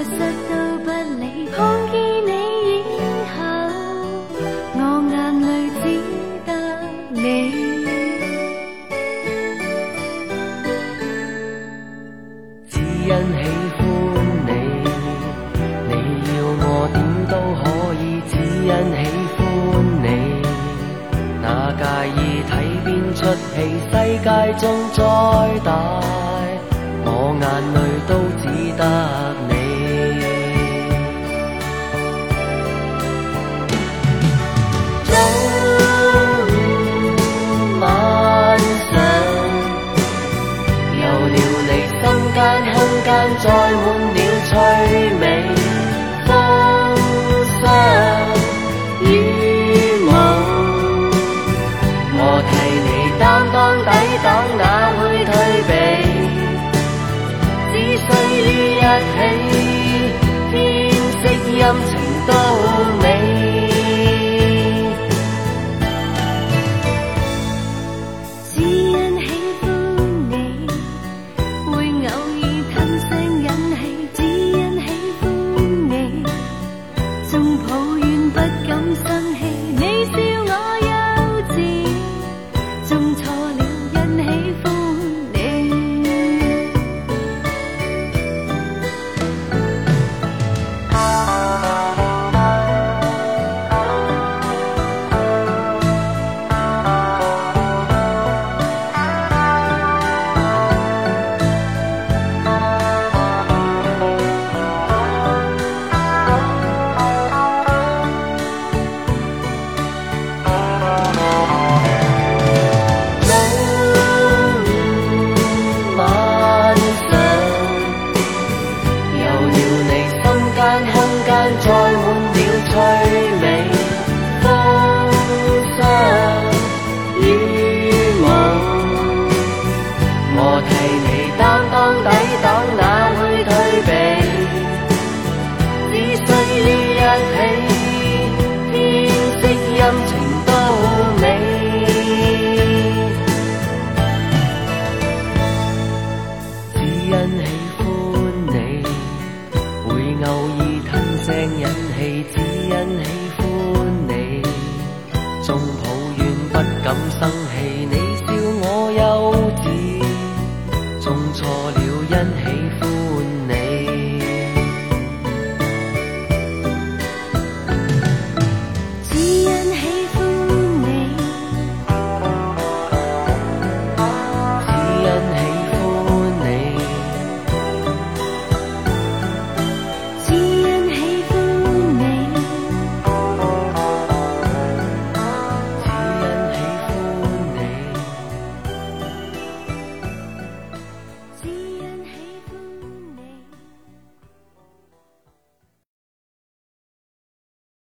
我实都不理碰见你以后我眼泪只得你。只因喜欢你你要我点都可以只因喜欢你。那介意睇边出戏世界中再大我眼泪都只得你。间，空间载满了趣味、风霜、雨雾。我替你担当抵挡，那会退避，只需一起。天色阴沉。偶尔吞声忍气，只因喜欢你，总抱怨不敢生气你。